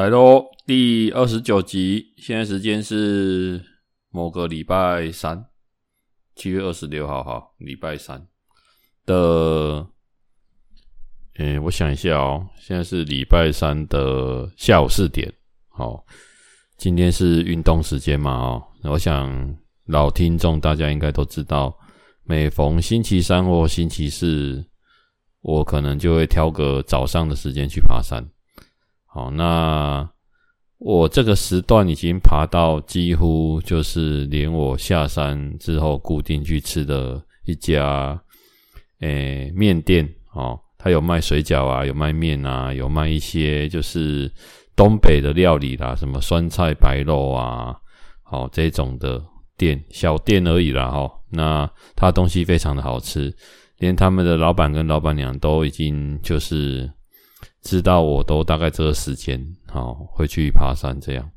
来喽，第二十九集，现在时间是某个礼拜三，七月二十六号，哈，礼拜三的，嗯，我想一下哦，现在是礼拜三的下午四点，好，今天是运动时间嘛，哦，我想老听众大家应该都知道，每逢星期三或星期四，我可能就会挑个早上的时间去爬山。好，那我这个时段已经爬到几乎就是连我下山之后固定去吃的一家诶面店哦，它有卖水饺啊，有卖面啊，有卖一些就是东北的料理啦，什么酸菜白肉啊，好这种的店小店而已啦哈。那它东西非常的好吃，连他们的老板跟老板娘都已经就是。知道我都大概这个时间，好会去爬山这样，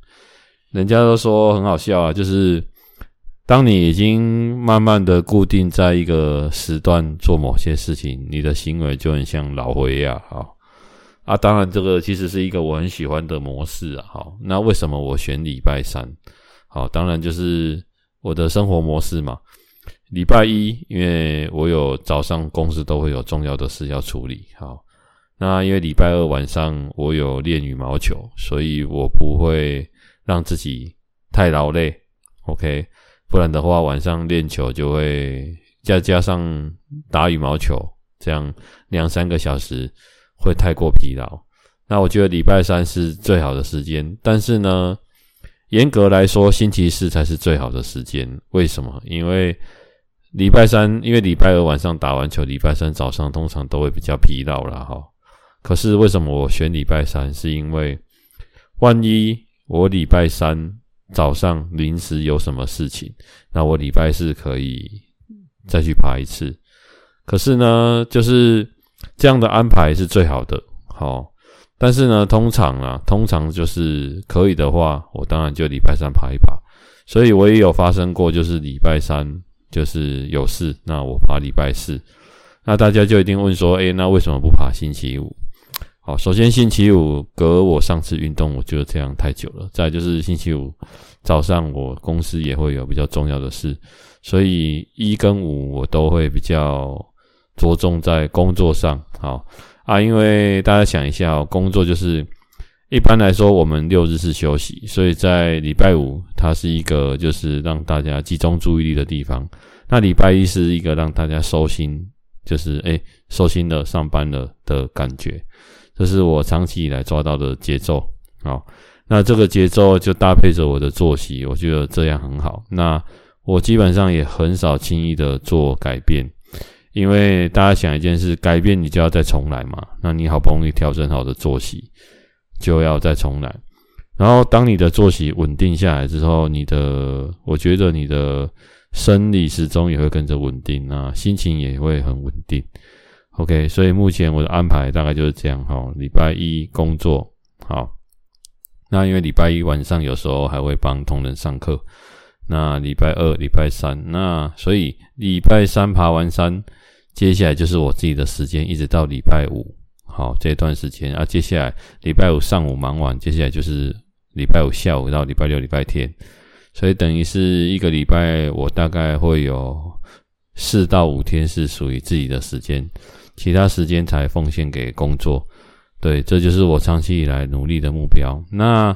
人家都说很好笑啊，就是当你已经慢慢的固定在一个时段做某些事情，你的行为就很像老灰呀，好啊，当然这个其实是一个我很喜欢的模式啊，好，那为什么我选礼拜三？好，当然就是我的生活模式嘛，礼拜一因为我有早上公司都会有重要的事要处理，好。那因为礼拜二晚上我有练羽毛球，所以我不会让自己太劳累，OK？不然的话晚上练球就会再加上打羽毛球，这样两三个小时会太过疲劳。那我觉得礼拜三是最好的时间，但是呢，严格来说星期四才是最好的时间。为什么？因为礼拜三，因为礼拜二晚上打完球，礼拜三早上通常都会比较疲劳了哈。可是为什么我选礼拜三？是因为万一我礼拜三早上临时有什么事情，那我礼拜四可以再去爬一次。可是呢，就是这样的安排是最好的。好，但是呢，通常啊，通常就是可以的话，我当然就礼拜三爬一爬。所以我也有发生过，就是礼拜三就是有事，那我爬礼拜四。那大家就一定问说，诶，那为什么不爬星期五？好，首先星期五隔我上次运动，我觉得这样太久了。再就是星期五早上，我公司也会有比较重要的事，所以一跟五我都会比较着重在工作上。好啊，因为大家想一下哦，工作就是一般来说我们六日是休息，所以在礼拜五它是一个就是让大家集中注意力的地方。那礼拜一是一个让大家收心，就是诶收心的上班了的感觉。这是我长期以来抓到的节奏，好，那这个节奏就搭配着我的作息，我觉得这样很好。那我基本上也很少轻易的做改变，因为大家想一件事，改变你就要再重来嘛。那你好不容易调整好的作息，就要再重来。然后当你的作息稳定下来之后，你的，我觉得你的生理时钟也会跟着稳定，那心情也会很稳定。OK，所以目前我的安排大概就是这样哈。礼拜一工作好，那因为礼拜一晚上有时候还会帮同仁上课。那礼拜二、礼拜三，那所以礼拜三爬完山，接下来就是我自己的时间，一直到礼拜五。好，这段时间啊，接下来礼拜五上午忙完，接下来就是礼拜五下午到礼拜六、礼拜天，所以等于是一个礼拜，我大概会有四到五天是属于自己的时间。其他时间才奉献给工作，对，这就是我长期以来努力的目标。那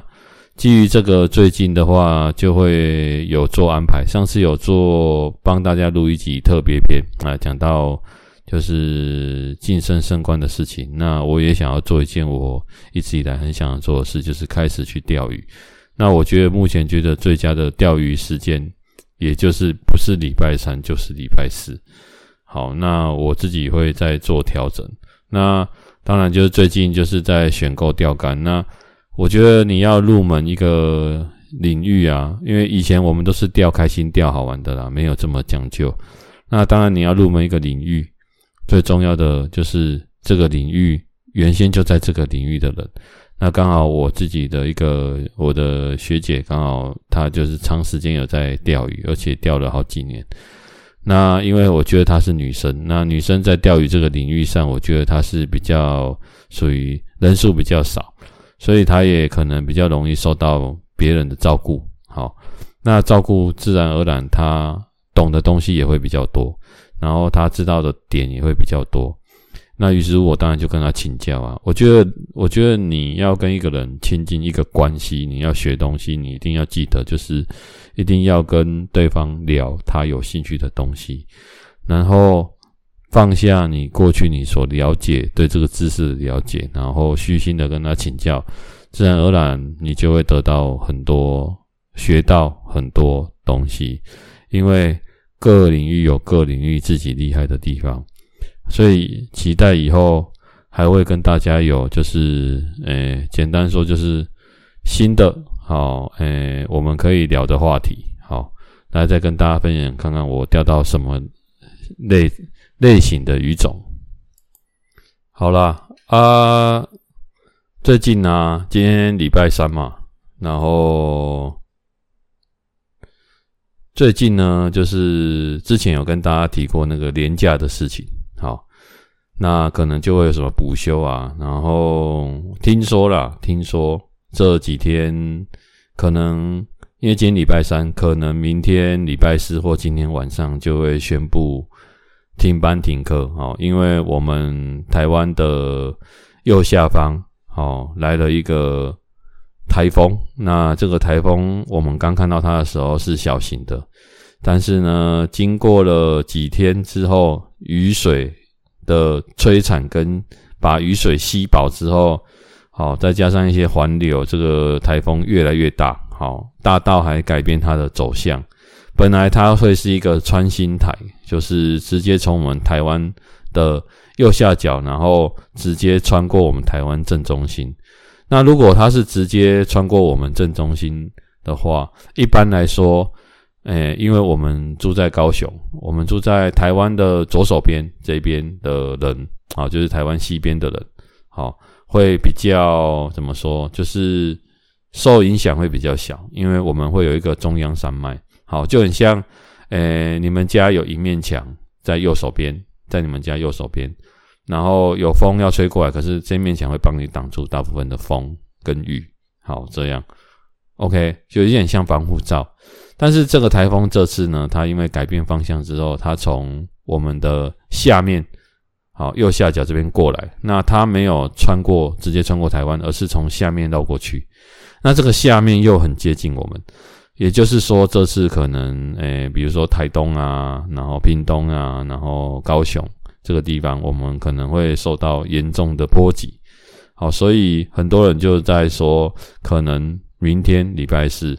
基于这个，最近的话就会有做安排。上次有做帮大家录一集特别篇啊，讲到就是晋升升官的事情。那我也想要做一件我一直以来很想要做的事，就是开始去钓鱼。那我觉得目前觉得最佳的钓鱼时间，也就是不是礼拜三就是礼拜四。好，那我自己会再做调整。那当然就是最近就是在选购钓竿。那我觉得你要入门一个领域啊，因为以前我们都是钓开心、钓好玩的啦，没有这么讲究。那当然你要入门一个领域，最重要的就是这个领域原先就在这个领域的人。那刚好我自己的一个我的学姐，刚好她就是长时间有在钓鱼，而且钓了好几年。那因为我觉得她是女生，那女生在钓鱼这个领域上，我觉得她是比较属于人数比较少，所以她也可能比较容易受到别人的照顾。好，那照顾自然而然她懂的东西也会比较多，然后她知道的点也会比较多。那于是我当然就跟他请教啊。我觉得，我觉得你要跟一个人亲近一个关系，你要学东西，你一定要记得，就是一定要跟对方聊他有兴趣的东西，然后放下你过去你所了解对这个知识的了解，然后虚心的跟他请教，自然而然你就会得到很多，学到很多东西，因为各领域有各领域自己厉害的地方。所以期待以后还会跟大家有，就是，诶、简单说就是新的，好，诶、我们可以聊的话题，好，来再跟大家分享看看我钓到什么类类型的鱼种。好啦，啊，最近呢、今天礼拜三嘛，然后最近呢，就是之前有跟大家提过那个连假的事情。那可能就会有什么补休啊，然后听说啦，听说这几天可能因为今天礼拜三，可能明天礼拜四或今天晚上就会宣布停班停课。哦，因为我们台湾的右下方哦来了一个台风，那这个台风我们刚看到它的时候是小型的。但是呢，经过了几天之后，雨水的摧残跟把雨水吸饱之后，好，再加上一些环流，这个台风越来越大，好，大到还改变它的走向。本来它会是一个穿心台，就是直接从我们台湾的右下角，然后直接穿过我们台湾正中心。那如果它是直接穿过我们正中心的话，一般来说。诶，因为我们住在高雄，我们住在台湾的左手边这边的人，啊，就是台湾西边的人，好，会比较怎么说，就是受影响会比较小，因为我们会有一个中央山脉，好，就很像，诶，你们家有一面墙在右手边，在你们家右手边，然后有风要吹过来，可是这面墙会帮你挡住大部分的风跟雨，好，这样，OK，就有点像防护罩。但是这个台风这次呢，它因为改变方向之后，它从我们的下面，好，右下角这边过来，那它没有穿过，直接穿过台湾，而是从下面绕过去。那这个下面又很接近我们，也就是说，这次可能，诶，比如说台东啊，然后屏东啊，然后高雄这个地方，我们可能会受到严重的波及。好，所以很多人就在说，可能明天礼拜四。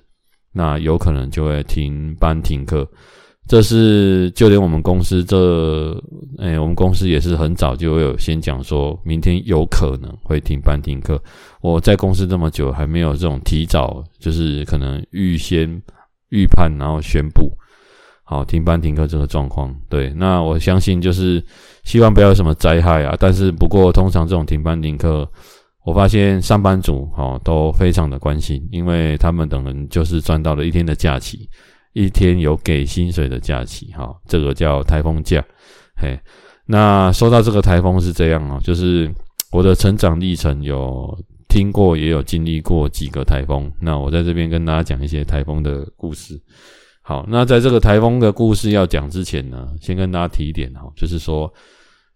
那有可能就会停班停课，这是就连我们公司这，哎、我们公司也是很早就有先讲说，明天有可能会停班停课。我在公司这么久，还没有这种提早，就是可能预先预判，然后宣布好停班停课这个状况。对，那我相信就是希望不要有什么灾害啊。但是不过，通常这种停班停课。我发现上班族哦都非常的关心，因为他们等人就是赚到了一天的假期，一天有给薪水的假期哈，这个叫台风假。嘿，那说到这个台风是这样哦，就是我的成长历程有听过，也有经历过几个台风。那我在这边跟大家讲一些台风的故事。好，那在这个台风的故事要讲之前呢，先跟大家提一点哈，就是说。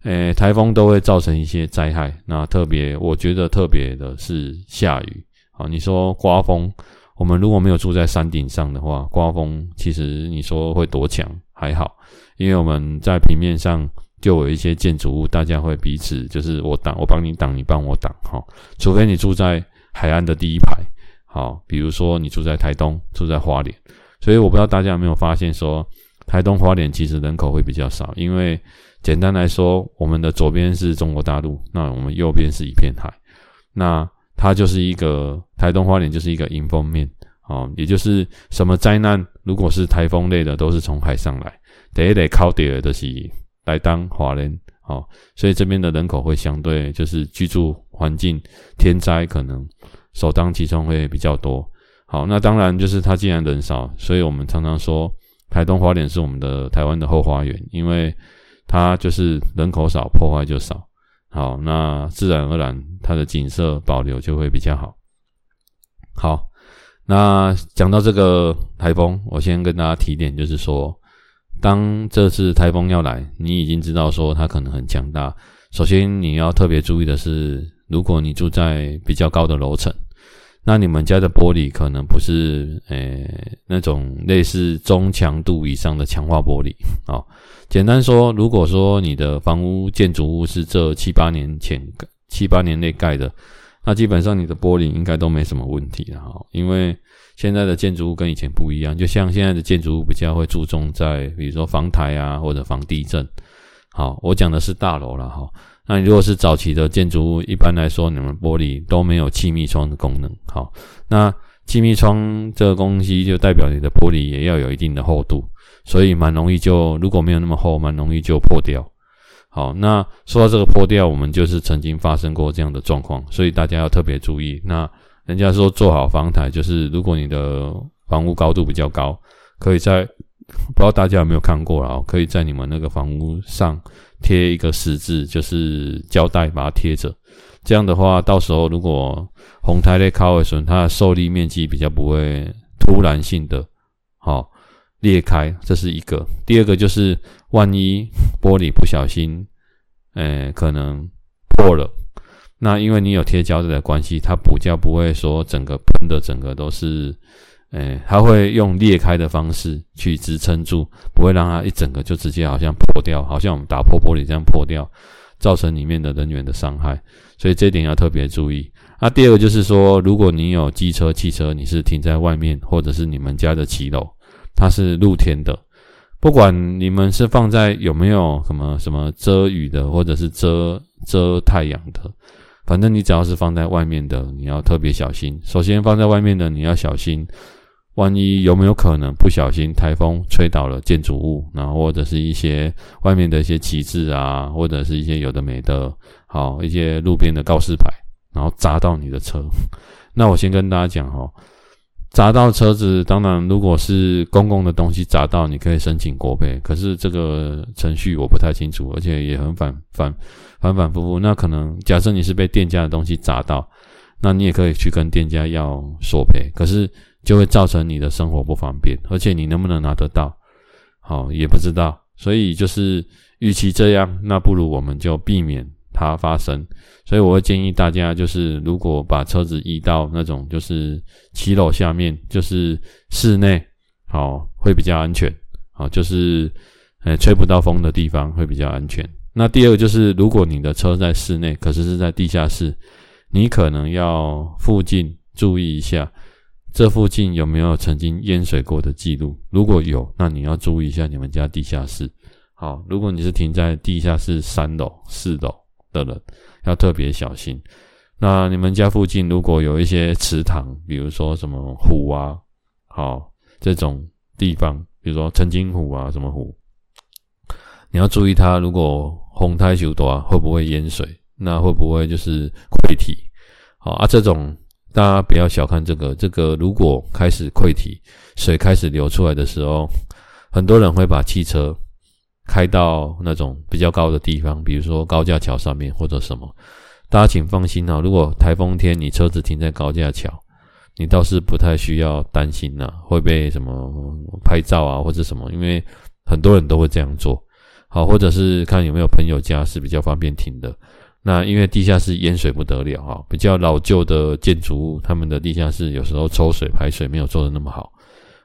诶，台风都会造成一些灾害。那特别，我觉得特别的是下雨。好，你说刮风，我们如果没有住在山顶上的话，刮风其实你说会多强还好，因为我们在平面上就有一些建筑物，大家会彼此就是我挡，我帮你挡，你帮我挡。哈，除非你住在海岸的第一排。好，比如说你住在台东，住在花莲，所以我不知道大家有没有发现说，台东花莲其实人口会比较少，因为。简单来说，我们的左边是中国大陆，那我们右边是一片海，那它就是一个台东花莲就是一个迎风面，哦，也就是什么灾难，如果是台风类的，都是从海上来，得得靠底的是来当花莲，哦，所以这边的人口会相对就是居住环境天灾可能首当其冲会比较多，好，那当然就是它既然人少，所以我们常常说台东花莲是我们的台湾的后花园，因为。它就是人口少，破坏就少，好，那自然而然它的景色保留就会比较好。好，那讲到这个台风，我先跟大家提点，就是说，当这次台风要来，你已经知道说它可能很强大。首先你要特别注意的是，如果你住在比较高的楼层。那你们家的玻璃可能不是诶、那种类似中强度以上的强化玻璃啊。简单说，如果说你的房屋建筑物是这七八年前七八年内盖的，那基本上你的玻璃应该都没什么问题了哈。因为现在的建筑物跟以前不一样，就像现在的建筑物比较会注重在比如说防台啊或者防地震。好，我讲的是大楼了哈。那如果是早期的建筑物，一般来说，你们玻璃都没有气密窗的功能。好，那气密窗这个东西就代表你的玻璃也要有一定的厚度，所以蛮容易就如果没有那么厚，蛮容易就破掉。好，那说到这个破掉，我们就是曾经发生过这样的状况，所以大家要特别注意。那人家说做好防台，就是如果你的房屋高度比较高，可以在 不知道大家有没有看过啊？可以在你们那个房屋上。贴一个十字，就是胶带把它贴着。这样的话，到时候如果红台类靠位损，它的受力面积比较不会突然性的好裂开，这是一个。第二个就是，万一玻璃不小心，诶，可能破了，那因为你有贴胶带的关系，它补胶不会说整个喷的整个都是。诶，它会用裂开的方式去支撑住，不会让它一整个就直接好像破掉，好像我们打破玻璃这样破掉，造成里面的人员的伤害。所以这一点要特别注意。那第二个就是说，如果你有机车、汽车，你是停在外面，或者是你们家的骑楼，它是露天的，不管你们是放在有没有什么什么遮雨的，或者是遮遮太阳的，反正你只要是放在外面的，你要特别小心。首先放在外面的，你要小心。万一有没有可能不小心台风吹倒了建筑物，然后或者是一些外面的一些旗帜啊，或者是一些有的没的，好一些路边的告示牌，然后砸到你的车。那我先跟大家讲哈，砸到车子，当然如果是公共的东西砸到，你可以申请国赔，可是这个程序我不太清楚，而且也很反反反反复复。那可能假设你是被店家的东西砸到，那你也可以去跟店家要索赔，可是。就会造成你的生活不方便，而且你能不能拿得到，好也不知道。所以就是，与其这样，那不如我们就避免它发生。所以我会建议大家，就是如果把车子移到那种就是骑楼下面，就是室内，好会比较安全。好，就是呃吹不到风的地方会比较安全。那第二个就是，如果你的车在室内，可是是在地下室，你可能要附近注意一下。这附近有没有曾经淹水过的记录？如果有，那你要注意一下你们家地下室。好，如果你是停在地下室三楼、四楼的人，要特别小心。那你们家附近如果有一些池塘，比如说什么湖啊，好这种地方，比如说澄清湖啊，什么湖，你要注意它。如果洪台太大，会不会淹水？那会不会就是溃堤？好啊，这种。大家不要小看这个，这个如果开始溃堤，水开始流出来的时候，很多人会把汽车开到那种比较高的地方，比如说高架桥上面或者什么。大家请放心啊，如果台风天你车子停在高架桥，你倒是不太需要担心呐，会被什么拍照啊或者什么，因为很多人都会这样做。好，或者是看有没有朋友家是比较方便停的。那因为地下室淹水不得了啊，比较老旧的建筑物，他们的地下室有时候抽水排水没有做得那么好。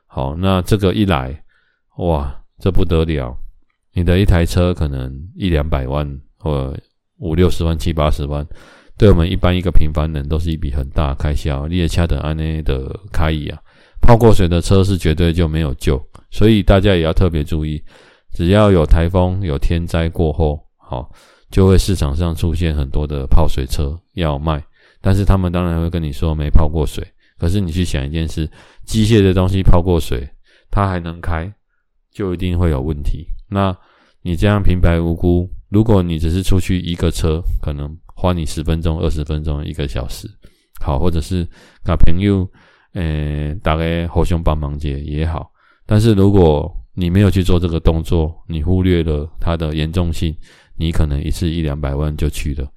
好，那这个一来，哇，这不得了！你的一台车可能一两百万或五六十万、七八十万，对我们一般一个平凡人都是一笔很大开销。你也恰得安内的开意啊，泡过水的车是绝对就没有救，所以大家也要特别注意，只要有台风、有天灾过后，好。就会市场上出现很多的泡水车要卖，但是他们当然会跟你说没泡过水。可是你去想一件事，机械的东西泡过水，它还能开，就一定会有问题。那你这样平白无故，如果你只是出去一个车，可能花你十分钟、二十分钟、一个小时，好，或者是跟朋友，呃，大概互相帮忙接也好。但是如果你没有去做这个动作，你忽略了它的严重性。你可能一次一两百万就去了。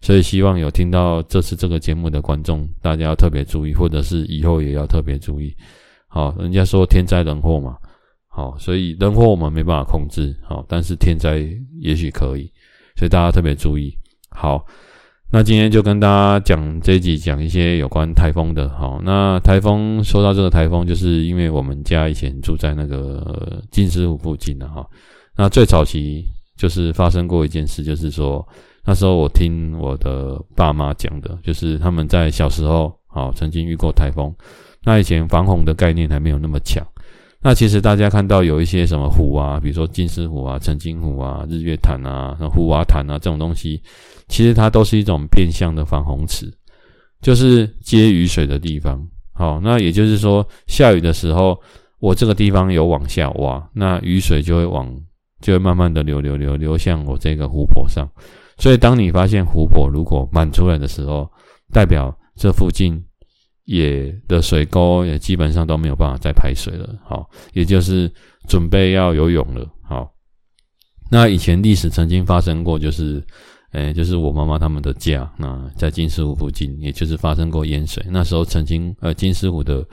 所以希望有听到这次这个节目的观众，大家要特别注意，或者是以后也要特别注意。好，人家说天灾人祸嘛，好，所以人祸我们没办法控制，好，但是天灾也许可以，所以大家特别注意。好，那今天就跟大家讲这一集，讲一些有关台风的。好，那台风说到这个台风，就是因为我们家以前住在那个金狮湖附近的哈，那最早期就是发生过一件事，就是说。那时候我听我的爸妈讲的，就是他们在小时候，好曾经遇过台风。那以前防洪的概念还没有那么强。那其实大家看到有一些什么湖啊，比如说金狮湖啊、澄清湖啊、日月潭啊、虎娃潭啊这种东西，其实它都是一种变相的防洪池，就是接雨水的地方。好，那也就是说，下雨的时候，我这个地方有往下挖，那雨水就会往，就会慢慢的流流流流向我这个湖泊上。所以，当你发现湖泊如果满出来的时候，代表这附近也的水沟也基本上都没有办法再排水了。好，也就是准备要游泳了。好，那以前历史曾经发生过，就是，诶，就是我妈妈他们的家，那在金狮湖附近，也就是发生过淹水。那时候曾经，呃，金狮湖的，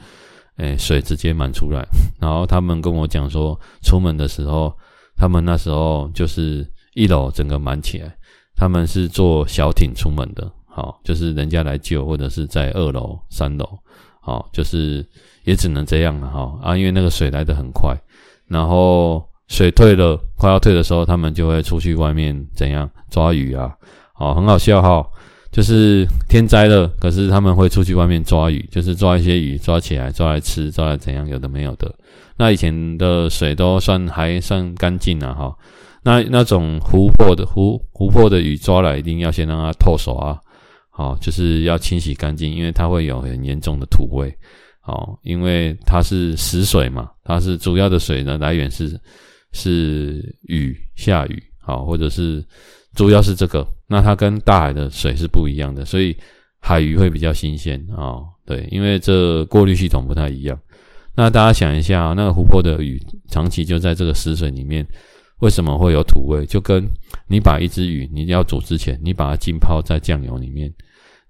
诶，水直接满出来。然后他们跟我讲说，出门的时候，他们那时候就是一楼整个满起来。他们是坐小艇出门的，好，就是人家来救，或者是在二楼、三楼，好，就是也只能这样了，哈啊，因为那个水来得很快，然后水退了，快要退的时候，他们就会出去外面怎样抓鱼啊，好，很好笑哈，就是天灾了，可是他们会出去外面抓鱼，就是抓一些鱼，抓起来抓来吃，抓来怎样，有的没有的。那以前的水都算还算干净了，哈。那那种湖泊的湖湖泊的鱼抓来，一定要先让它透手啊，好，就是要清洗干净，因为它会有很严重的土味，好，因为它是死水嘛，它是主要的水的来源是是雨下雨，好，或者是主要是这个，那它跟大海的水是不一样的，所以海鱼会比较新鲜啊，对，因为这过滤系统不太一样。那大家想一下，那个湖泊的鱼长期就在这个死水里面。为什么会有土味？就跟你把一只鱼，你要煮之前，你把它浸泡在酱油里面，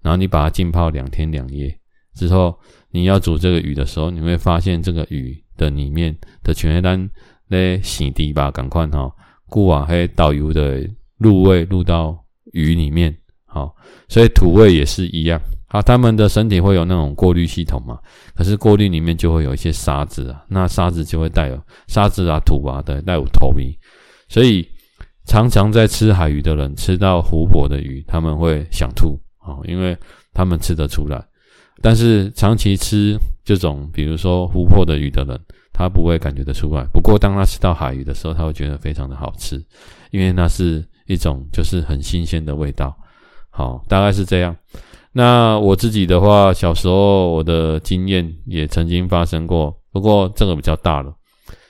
然后你把它浸泡两天两夜之后，你要煮这个鱼的时候，你会发现这个鱼的里面的全黑单嘞洗涤吧，赶快哈，固啊黑导游的入味入到鱼里面，好，所以土味也是一样。好，他们的身体会有那种过滤系统嘛？可是过滤里面就会有一些沙子啊，那沙子就会带有沙子啊、土啊的带有透明。所以，常常在吃海鱼的人吃到湖泊的鱼，他们会想吐啊，因为他们吃得出来。但是长期吃这种，比如说湖泊的鱼的人，他不会感觉得出来。不过，当他吃到海鱼的时候，他会觉得非常的好吃，因为那是一种就是很新鲜的味道。好，大概是这样。那我自己的话，小时候我的经验也曾经发生过，不过这个比较大了。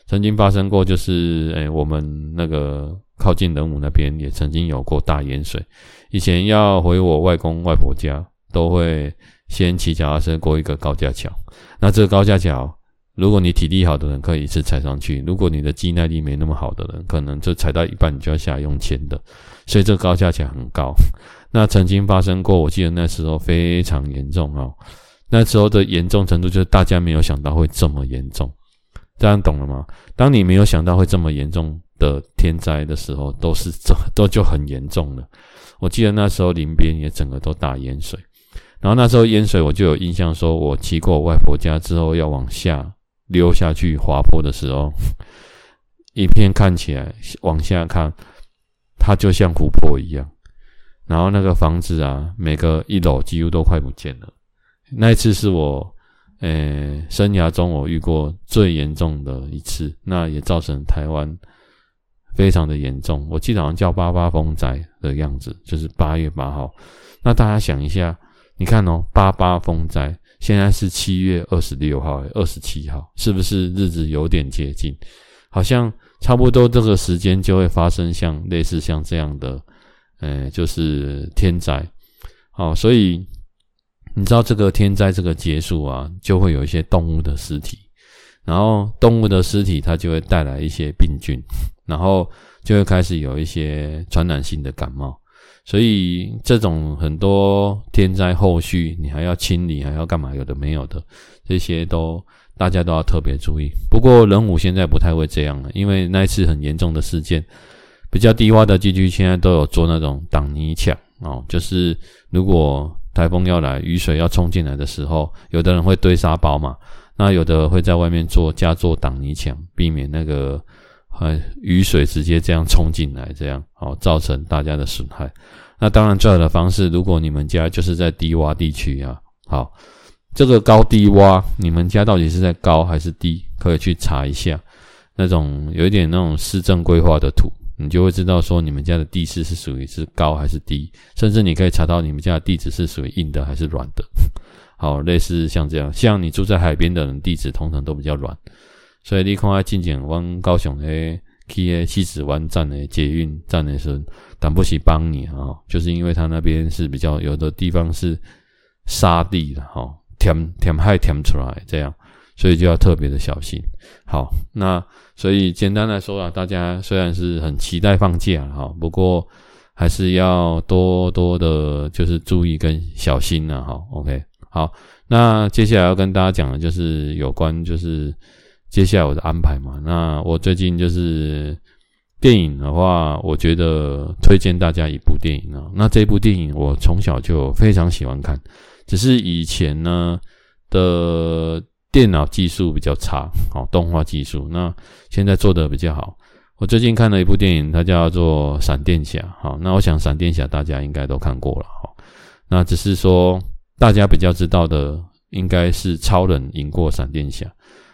曾经发生过，就是诶、我们那个靠近仁武那边也曾经有过大淹水。以前要回我外公外婆家，都会先骑脚踏车过一个高架桥。那这个高架桥，如果你体力好的人可以一次踩上去；如果你的肌耐力没那么好的人，可能就踩到一半你就要下来用牵的。所以这高架桥很高。那曾经发生过，我记得那时候非常严重哦。那时候的严重程度就是大家没有想到会这么严重。这样懂了吗？当你没有想到会这么严重的天灾的时候，都是这 都就很严重了。我记得那时候林边也整个都大淹水，然后那时候淹水，我就有印象，说我骑过外婆家之后要往下溜下去滑坡的时候，一片看起来往下看，它就像湖泊一样，然后那个房子啊，每个一楼几乎都快不见了。那一次是我。诶、欸，生涯中我遇过最严重的一次，那也造成台湾非常的严重。我记得好像叫八八风灾的样子，就是八月八号。那大家想一下，你看哦，八八风灾，现在是七月二十六号、二十七号，是不是日子有点接近？好像差不多这个时间就会发生像类似像这样的，呃，就是天灾。好，所以。你知道这个天灾这个结束啊，就会有一些动物的尸体，然后动物的尸体它就会带来一些病菌，然后就会开始有一些传染性的感冒。所以这种很多天灾后续，你还要清理，还要干嘛？有的没有的，这些都大家都要特别注意。不过人武现在不太会这样了，因为那一次很严重的事件，比较低洼的地区现在都有做那种挡泥墙哦，就是如果台风要来，雨水要冲进来的时候，有的人会堆沙包嘛，那有的会在外面做加做挡泥墙，避免那个。呃，雨水直接这样冲进来，这样好造成大家的损害。那当然，最好的方式，如果你们家就是在低洼地区啊，好，这个高低洼，你们家到底是在高还是低？可以去查一下那种有一点那种市政规划的图，你就会知道说你们家的地势是属于是高还是低，甚至你可以查到你们家的地址是属于硬的还是软的。好，类似像这样，像你住在海边的人，地址通常都比较软。所以你看啊，进前往高雄诶，去诶西子湾站诶捷运站的时候，但不起帮你啊，就是因为它那边是比较有的地方是沙地的哈，填填海填出来这样，所以就要特别的小心。好，那所以简单来说啊，大家虽然是很期待放假哈，不过还是要多多的，就是注意跟小心呐。哈，OK，好，那接下来要跟大家讲的就是有关就是。接下来我的安排嘛，那我最近就是电影的话，我觉得推荐大家一部电影啊。那这部电影我从小就非常喜欢看，只是以前呢的电脑技术比较差，好，动画技术。那现在做的比较好。我最近看了一部电影，它叫做《闪电侠》。好，那我想《闪电侠》大家应该都看过了。好，那只是说大家比较知道的，应该是超人赢过闪电侠。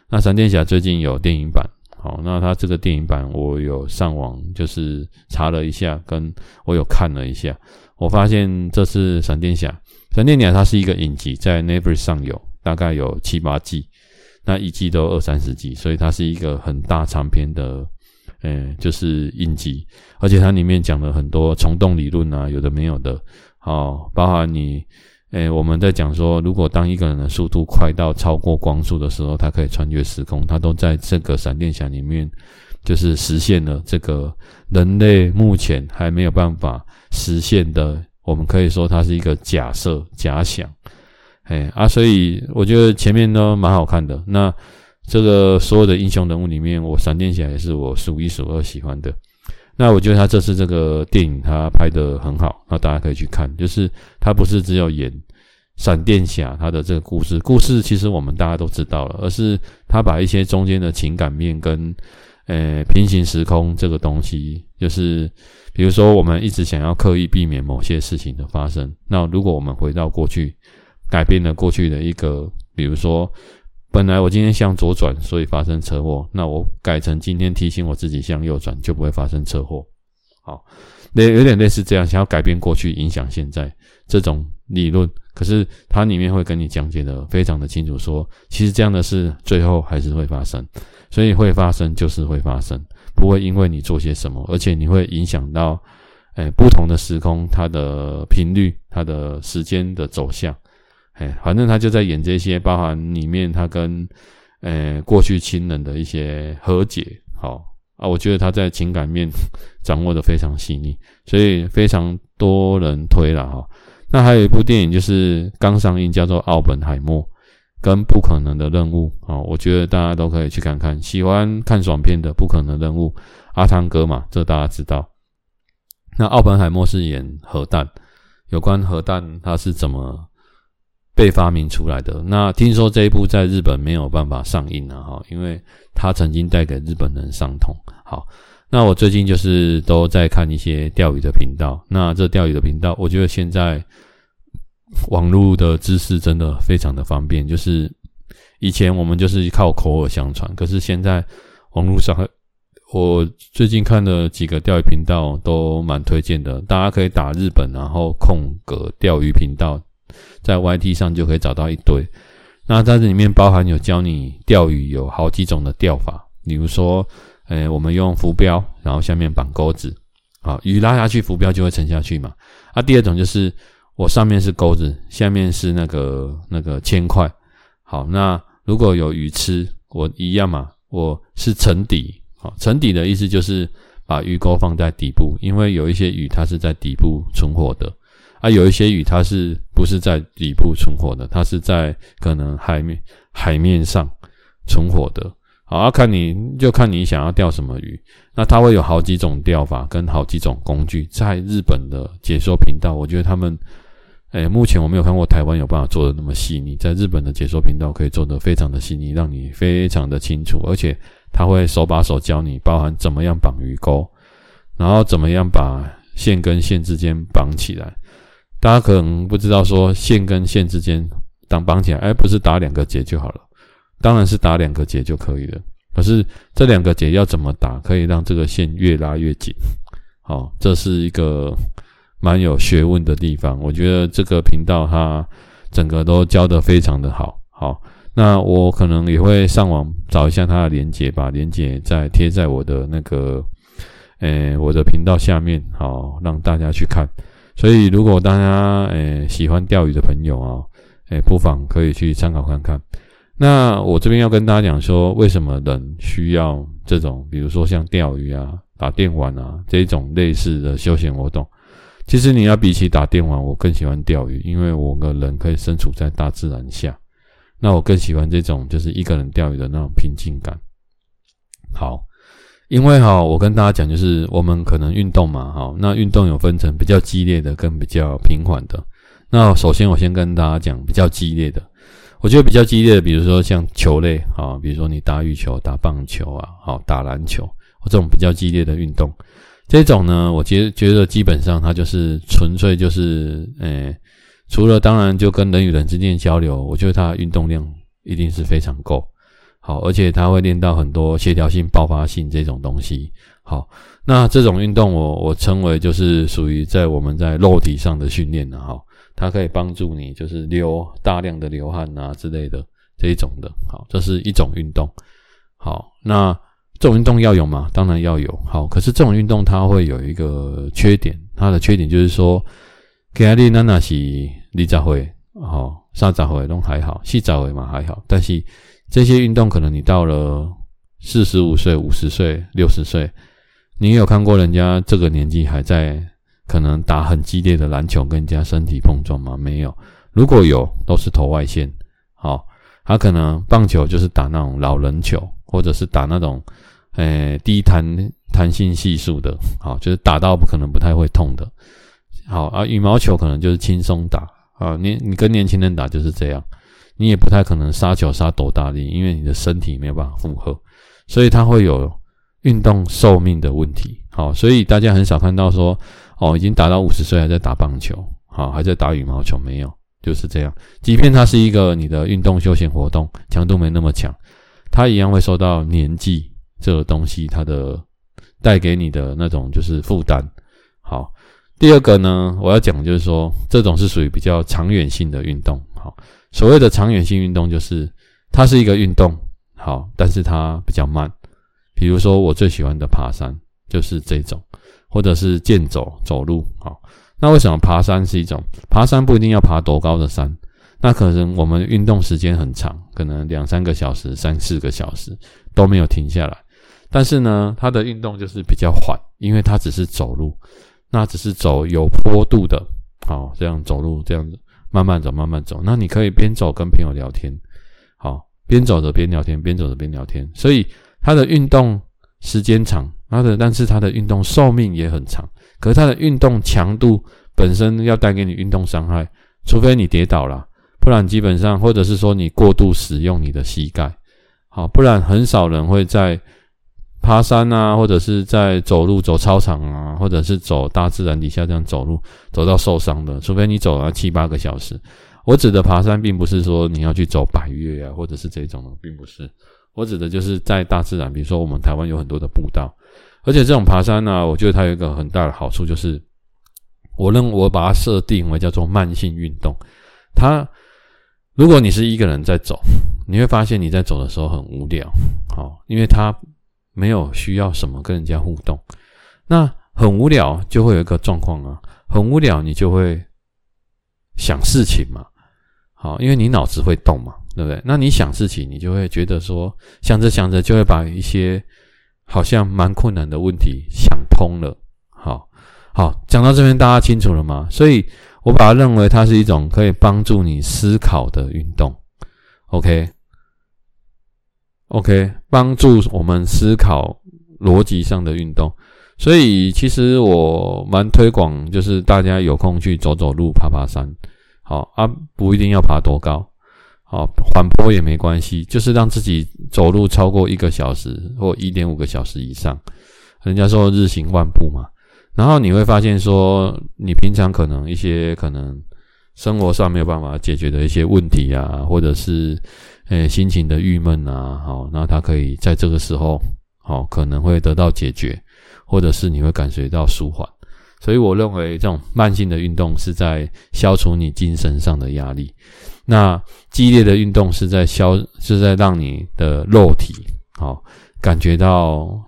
那闪电侠最近有电影版，好，那他这个电影版我有上网就是查了一下，跟我有看了一下，我发现这次闪电侠，闪电侠它是一个影集，在 Netflix 上有大概有七八季，那一季都二三十集，所以它是一个很大长篇的，诶，就是影集，而且它里面讲了很多虫洞理论啊，有的没有的，好，包含你。诶，我们在讲说，如果当一个人的速度快到超过光速的时候，他可以穿越时空，他都在这个闪电侠里面，就是实现了这个人类目前还没有办法实现的。我们可以说它是一个假设、假想。诶啊，所以我觉得前面呢蛮好看的。那这个所有的英雄人物里面，我闪电侠也是我数一数二喜欢的。那我觉得他这次这个电影他拍得很好，那大家可以去看。就是他不是只有演闪电侠他的这个故事，故事其实我们大家都知道了，而是他把一些中间的情感面跟呃平行时空这个东西，就是比如说我们一直想要刻意避免某些事情的发生，那如果我们回到过去，改变了过去的一个，比如说。本来我今天向左转，所以发生车祸。那我改成今天提醒我自己向右转，就不会发生车祸。好，那有点类似这样，想要改变过去，影响现在这种理论。可是它里面会跟你讲解的非常的清楚说，其实这样的事最后还是会发生，所以会发生就是会发生，不会因为你做些什么，而且你会影响到，诶，不同的时空它的频率、它的时间的走向。哎，反正他就在演这些，包含里面他跟呃过去亲人的一些和解，好啊，我觉得他在情感面掌握的非常细腻，所以非常多人推了哈。那还有一部电影就是刚上映，叫做《奥本海默》跟《不可能的任务》啊，我觉得大家都可以去看看。喜欢看爽片的《不可能任务》，阿汤哥嘛，这大家知道。那奥本海默是演核弹，有关核弹他是怎么被发明出来的。那听说这一部在日本没有办法上映了哈，因为它曾经带给日本人伤痛。好，那我最近就是都在看一些钓鱼的频道。那这钓鱼的频道，我觉得现在网络的知识真的非常的方便。就是以前我们就是靠口耳相传，可是现在网络上，我最近看了几个钓鱼频道都蛮推荐的，大家可以打日本，然后空格钓鱼频道。在 YT 上就可以找到一堆，那在这里面包含有教你钓鱼有好几种的钓法，比如说，诶，我们用浮标，然后下面绑钩子，好，鱼拉下去，浮标就会沉下去嘛。啊，第二种就是我上面是钩子，下面是那个那个铅块，好，那如果有鱼吃，我一样嘛，我是沉底，好，沉底的意思就是把鱼钩放在底部，因为有一些鱼它是在底部存活的，啊，有一些鱼它是不是在底部存活的？它是在可能海面海面上存活的。好，要看你就看你想要钓什么鱼，那它会有好几种钓法跟好几种工具。在日本的解说频道，我觉得他们，诶，目前我没有看过台湾有办法做的那么细腻。在日本的解说频道可以做得非常的细腻，让你非常的清楚，而且他会手把手教你，包含怎么样绑鱼钩，然后怎么样把线跟线之间绑起来。大家可能不知道说线跟线之间当绑起来，哎，不是打两个结就好了。当然是打两个结就可以了，可是这两个结要怎么打，可以让这个线越拉越紧？好，这是一个蛮有学问的地方。我觉得这个频道它整个都教得非常的好。好，那我可能也会上网找一下它的连接，把连接再贴在我的那个，诶，我的频道下面，好，让大家去看。所以如果大家诶喜欢钓鱼的朋友啊，诶，不妨可以去参考看看。那我这边要跟大家讲说，为什么人需要这种，比如说像钓鱼啊、打电玩啊这种类似的休闲活动。其实你要比起打电玩，我更喜欢钓鱼，因为我个人可以身处在大自然下。那我更喜欢这种就是一个人钓鱼的那种平静感。好，因为哈，我跟大家讲，就是我们可能运动嘛，哈，那运动有分成比较激烈的跟比较平缓的。那首先我先跟大家讲比较激烈的。我觉得比较激烈的，比如说像球类啊，比如说你打羽球、打棒球啊，好打篮球，这种比较激烈的运动，这种呢，我觉觉得基本上它就是纯粹就是，诶，除了当然就跟人与人之间交流，我觉得它运动量一定是非常够，好，而且它会练到很多协调性、爆发性这种东西，好，那这种运动我我称为就是属于在我们在肉体上的训练的哈。它可以帮助你，就是流大量的流汗啊之类的这一种的，好，这是一种运动。好，那这种运动要有吗？当然要有。好，可是这种运动它会有一个缺点，它的缺点就是说，给阿丽娜娜是二十岁，好，三十岁都还好，四十岁嘛还好，但是这些运动可能你到了四十五岁、五十岁、六十岁，你有看过人家这个年纪还在？可能打很激烈的篮球跟人家身体碰撞吗？没有，如果有，都是投外线。好，他可能棒球就是打那种老人球，或者是打那种，诶、低弹弹性系数的，好，就是打到不可能不太会痛的。好啊，羽毛球可能就是轻松打啊，你你跟年轻人打就是这样，你也不太可能杀球杀多大力，因为你的身体没有办法负荷，所以它会有运动寿命的问题。好，所以大家很少看到说。哦，已经打到五十岁还在打棒球，好，还在打羽毛球，没有，就是这样。即便它是一个你的运动休闲活动，强度没那么强，它一样会受到年纪这个东西它的带给你的那种就是负担。好，第二个呢，我要讲就是说，这种是属于比较长远性的运动。好，所谓的长远性运动就是它是一个运动，好，但是它比较慢。比如说我最喜欢的爬山就是这种。或者是健走走路，好，那为什么爬山是一种？爬山不一定要爬多高的山，那可能我们运动时间很长，可能两三个小时、三四个小时都没有停下来。但是呢，它的运动就是比较缓，因为它只是走路，那只是走有坡度的，好，这样走路这样子慢慢走，慢慢走。那你可以边走跟朋友聊天，好，边走着边聊天，边走着边聊天，所以它的运动时间长。它的，但是它的运动寿命也很长，可是它的运动强度本身要带给你运动伤害，除非你跌倒了，不然基本上或者是说你过度使用你的膝盖，好，不然很少人会在爬山啊，或者是在走路走操场啊，或者是走大自然底下这样走路走到受伤的，除非你走了七八个小时。我指的爬山，并不是说你要去走百岳啊，或者是这种的，并不是。我指的就是在大自然，比如说我们台湾有很多的步道。而且这种爬山呢、我觉得它有一个很大的好处，就是我认为我把它设定为叫做慢性运动。它如果你是一个人在走，你会发现你在走的时候很无聊，好，因为他没有需要什么跟人家互动。那很无聊就会有一个状况啊，很无聊你就会想事情嘛，好，因为你脑子会动嘛，对不对？那你想事情，你就会觉得说想着想着就会把一些。好像蛮困难的问题想通了。好，好，讲到这边大家清楚了吗？所以我把它认为它是一种可以帮助你思考的运动。OK，OK，帮助我们思考逻辑上的运动。所以其实我蛮推广，就是大家有空去走走路、爬爬山。好啊，不一定要爬多高，好，缓坡也没关系，就是让自己走路超过一个小时或一点五个小时以上。人家说日行万步嘛，然后你会发现说，你平常可能一些可能生活上没有办法解决的一些问题啊，或者是诶心情的郁闷啊，好，那它可以在这个时候，好，可能会得到解决。或者是你会感觉到舒缓，所以我认为这种慢性的运动是在消除你精神上的压力，那激烈的运动是在消是在让你的肉体好感觉到，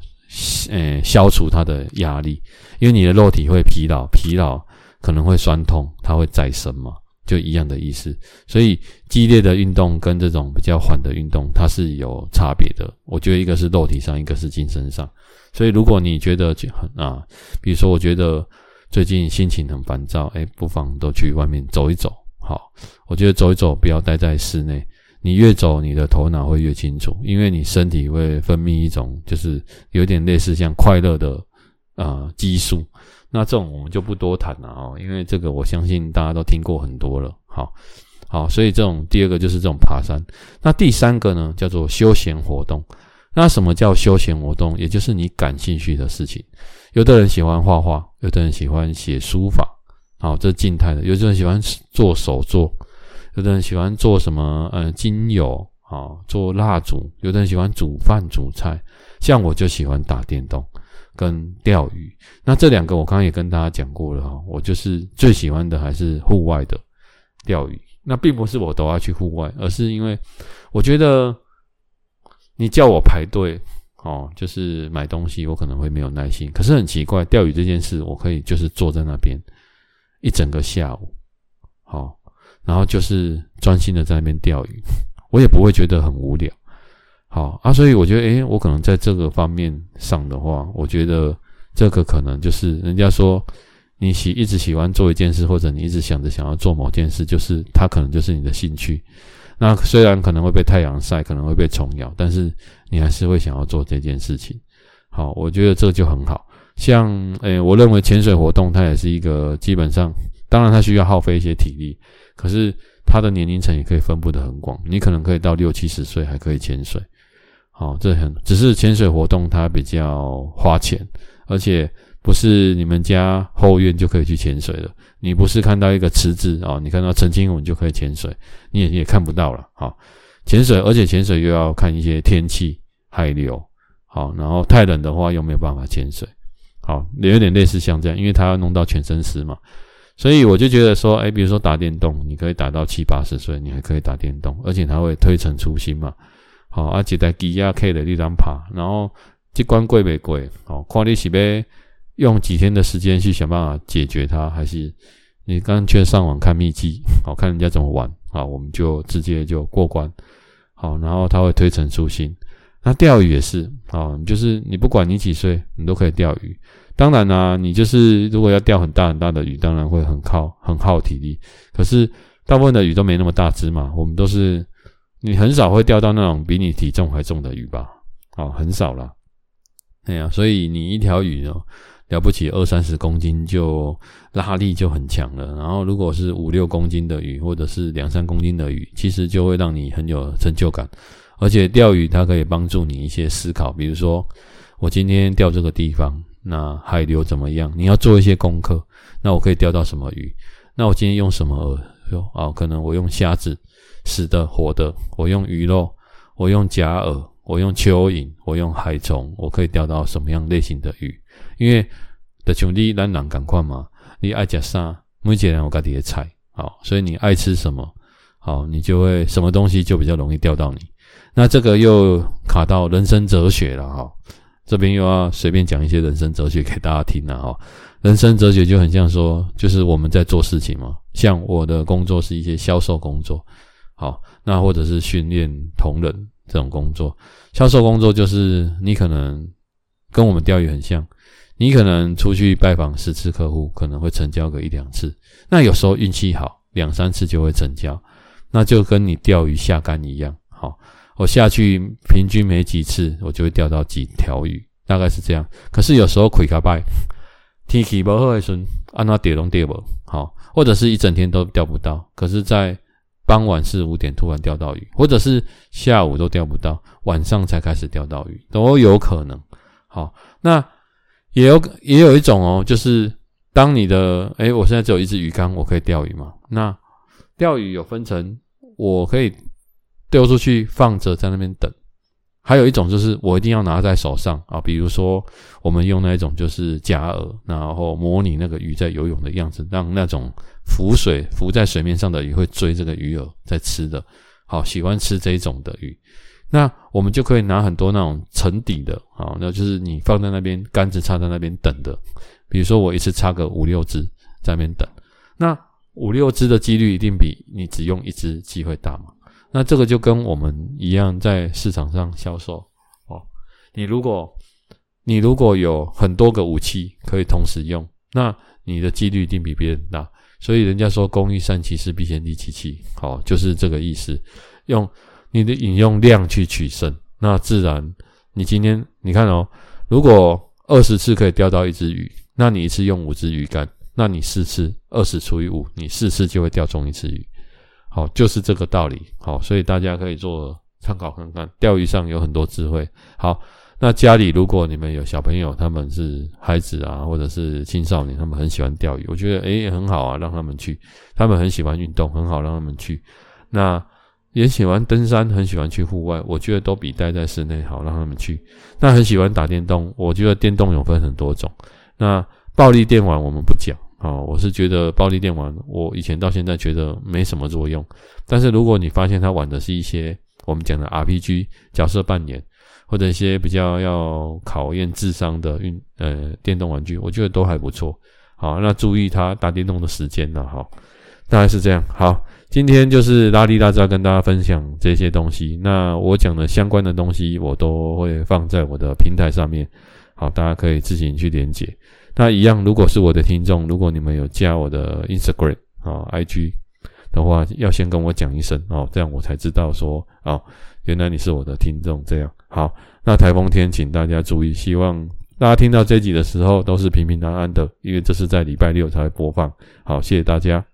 呃，消除它的压力，因为你的肉体会疲劳，疲劳可能会酸痛，它会再生嘛，就一样的意思。所以激烈的运动跟这种比较缓的运动，它是有差别的。我觉得一个是肉体上，一个是精神上。所以，如果你觉得很啊，比如说，我觉得最近心情很烦躁，哎，不妨都去外面走一走。好，我觉得走一走，不要待在室内。你越走，你的头脑会越清楚，因为你身体会分泌一种，就是有点类似像快乐的啊激素。那这种我们就不多谈了哦，因为这个我相信大家都听过很多了。好，好，所以这种第二个就是这种爬山。那第三个呢，叫做休闲活动。那什么叫休闲活动？也就是你感兴趣的事情。有的人喜欢画画，有的人喜欢写书法，好，这是静态的；有的人喜欢做手作，有的人喜欢做什么？呃，精油，啊，做蜡烛；有的人喜欢煮饭煮菜。像我就喜欢打电动跟钓鱼。那这两个我刚刚也跟大家讲过了哈，我就是最喜欢的还是户外的钓鱼。那并不是我都要去户外，而是因为我觉得。你叫我排队，哦，就是买东西，我可能会没有耐心。可是很奇怪，钓鱼这件事，我可以就是坐在那边一整个下午，好，然后就是专心的在那边钓鱼，我也不会觉得很无聊，好啊。所以我觉得，诶，我可能在这个方面上的话，我觉得这个可能就是人家说你喜一直喜欢做一件事，或者你一直想着想要做某件事，就是它可能就是你的兴趣。那虽然可能会被太阳晒，可能会被虫咬，但是你还是会想要做这件事情。好，我觉得这就很好。像，诶、我认为潜水活动它也是一个基本上，当然它需要耗费一些体力，可是它的年龄层也可以分布得很广。你可能可以到六七十岁还可以潜水。好，这很，只是潜水活动它比较花钱，而且。不是你们家后院就可以去潜水了。你不是看到一个池子啊，你看到澄清湖就可以潜水，你也也看不到了。好，潜水，而且潜水又要看一些天气、海流。好，然后太冷的话又没有办法潜水。好，有点类似像这样，因为它要弄到全身湿嘛。所以我就觉得说，哎，比如说打电动，你可以打到七八十岁，你还可以打电动，而且它会推陈出新嘛。好，而且在低压 K 的地方爬，然后这关贵不贵？哦，看你是要。用几天的时间去想办法解决它，还是你干脆上网看秘籍，好看人家怎么玩，好，我们就直接就过关，好，然后他会推陈出新。那钓鱼也是，好，就是你不管你几岁，你都可以钓鱼。当然啦，你就是如果要钓很大很大的鱼，当然会很耗很耗体力。可是大部分的鱼都没那么大只嘛，我们都是你很少会钓到那种比你体重还重的鱼吧？哦，很少啦。哎呀，所以你一条鱼呢？了不起，二三十公斤就拉力就很强了。然后，如果是五六公斤的鱼，或者是两三公斤的鱼，其实就会让你很有成就感。而且，钓鱼它可以帮助你一些思考，比如说，我今天钓这个地方，那海流怎么样？你要做一些功课。那我可以钓到什么鱼？那我今天用什么饵？哦，可能我用虾子，死的、活的；我用鱼肉，我用假饵，我用蚯蚓，我用海虫，我可以钓到什么样类型的鱼？因为的兄弟咱人赶快嘛，你爱吃啥，每一个人有自己的菜，好，所以你爱吃什么，好，你就会什么东西就比较容易钓到你。那这个又卡到人生哲学了哈，这边又要随便讲一些人生哲学给大家听了哈。人生哲学就很像说，就是我们在做事情嘛，像我的工作是一些销售工作，好，那或者是训练同仁这种工作，销售工作就是你可能。跟我们钓鱼很像。你可能出去拜访十次客户，可能会成交个一两次。那有时候运气好，两三次就会成交。那就跟你钓鱼下竿一样。好，我下去平均没几次，我就会钓到几条鱼，大概是这样。可是有时候亏卡拜，天气不好的时候，按那跌拢跌不好，或者是一整天都钓不到。可是，在傍晚四五点突然钓到鱼，或者是下午都钓不到，晚上才开始钓到鱼，都有可能。好，那。也有也有一种哦，就是当你的诶，我现在只有一只鱼竿，我可以钓鱼吗？那钓鱼有分成，我可以丢出去放着在那边等；还有一种就是我一定要拿在手上啊，比如说我们用那一种就是假饵，然后模拟那个鱼在游泳的样子，让那种浮水浮在水面上的鱼会追这个鱼饵在吃的，好，喜欢吃这一种的鱼。那我们就可以拿很多那种沉底的，好，那就是你放在那边，杆子插在那边等的。比如说我一次插个五六只在那边等，那五六只的几率一定比你只用一只机会大嘛。那这个就跟我们一样，在市场上销售哦。你如果你如果有很多个武器可以同时用，那你的几率一定比别人大。所以人家说“工欲善其事，必先利其器”，好，就是这个意思。用。你的引用量去取胜，那自然你今天你看哦，如果二十次可以钓到一只鱼，那你一次用五只鱼竿，那你四次二十除以五，你四次就会钓中一只鱼。好，就是这个道理。好，所以大家可以做参考看看，钓鱼上有很多智慧。好，那家里如果你们有小朋友，他们是孩子啊，或者是青少年，他们很喜欢钓鱼，我觉得诶很好啊，让他们去。他们很喜欢运动，很好让他们去。那。也喜欢登山，很喜欢去户外，我觉得都比待在室内好，让他们去。那很喜欢打电动，我觉得电动有分很多种。那暴力电玩我们不讲啊，我是觉得暴力电玩，我以前到现在觉得没什么作用。但是如果你发现他玩的是一些我们讲的 RPG 角色扮演，或者一些比较要考验智商的运呃电动玩具，我觉得都还不错。好，那注意他打电动的时间了哈，大概是这样。好。今天就是拉里拉扎跟大家分享这些东西。那我讲的相关的东西，我都会放在我的平台上面，好，大家可以自行去连接。那一样，如果是我的听众，如果你们有加我的 Instagram 啊、IG 的话，要先跟我讲一声哦，这样我才知道说哦，原来你是我的听众。这样好，那台风天，请大家注意，希望大家听到这集的时候都是平平安安的，因为这是在礼拜六才会播放。好，谢谢大家。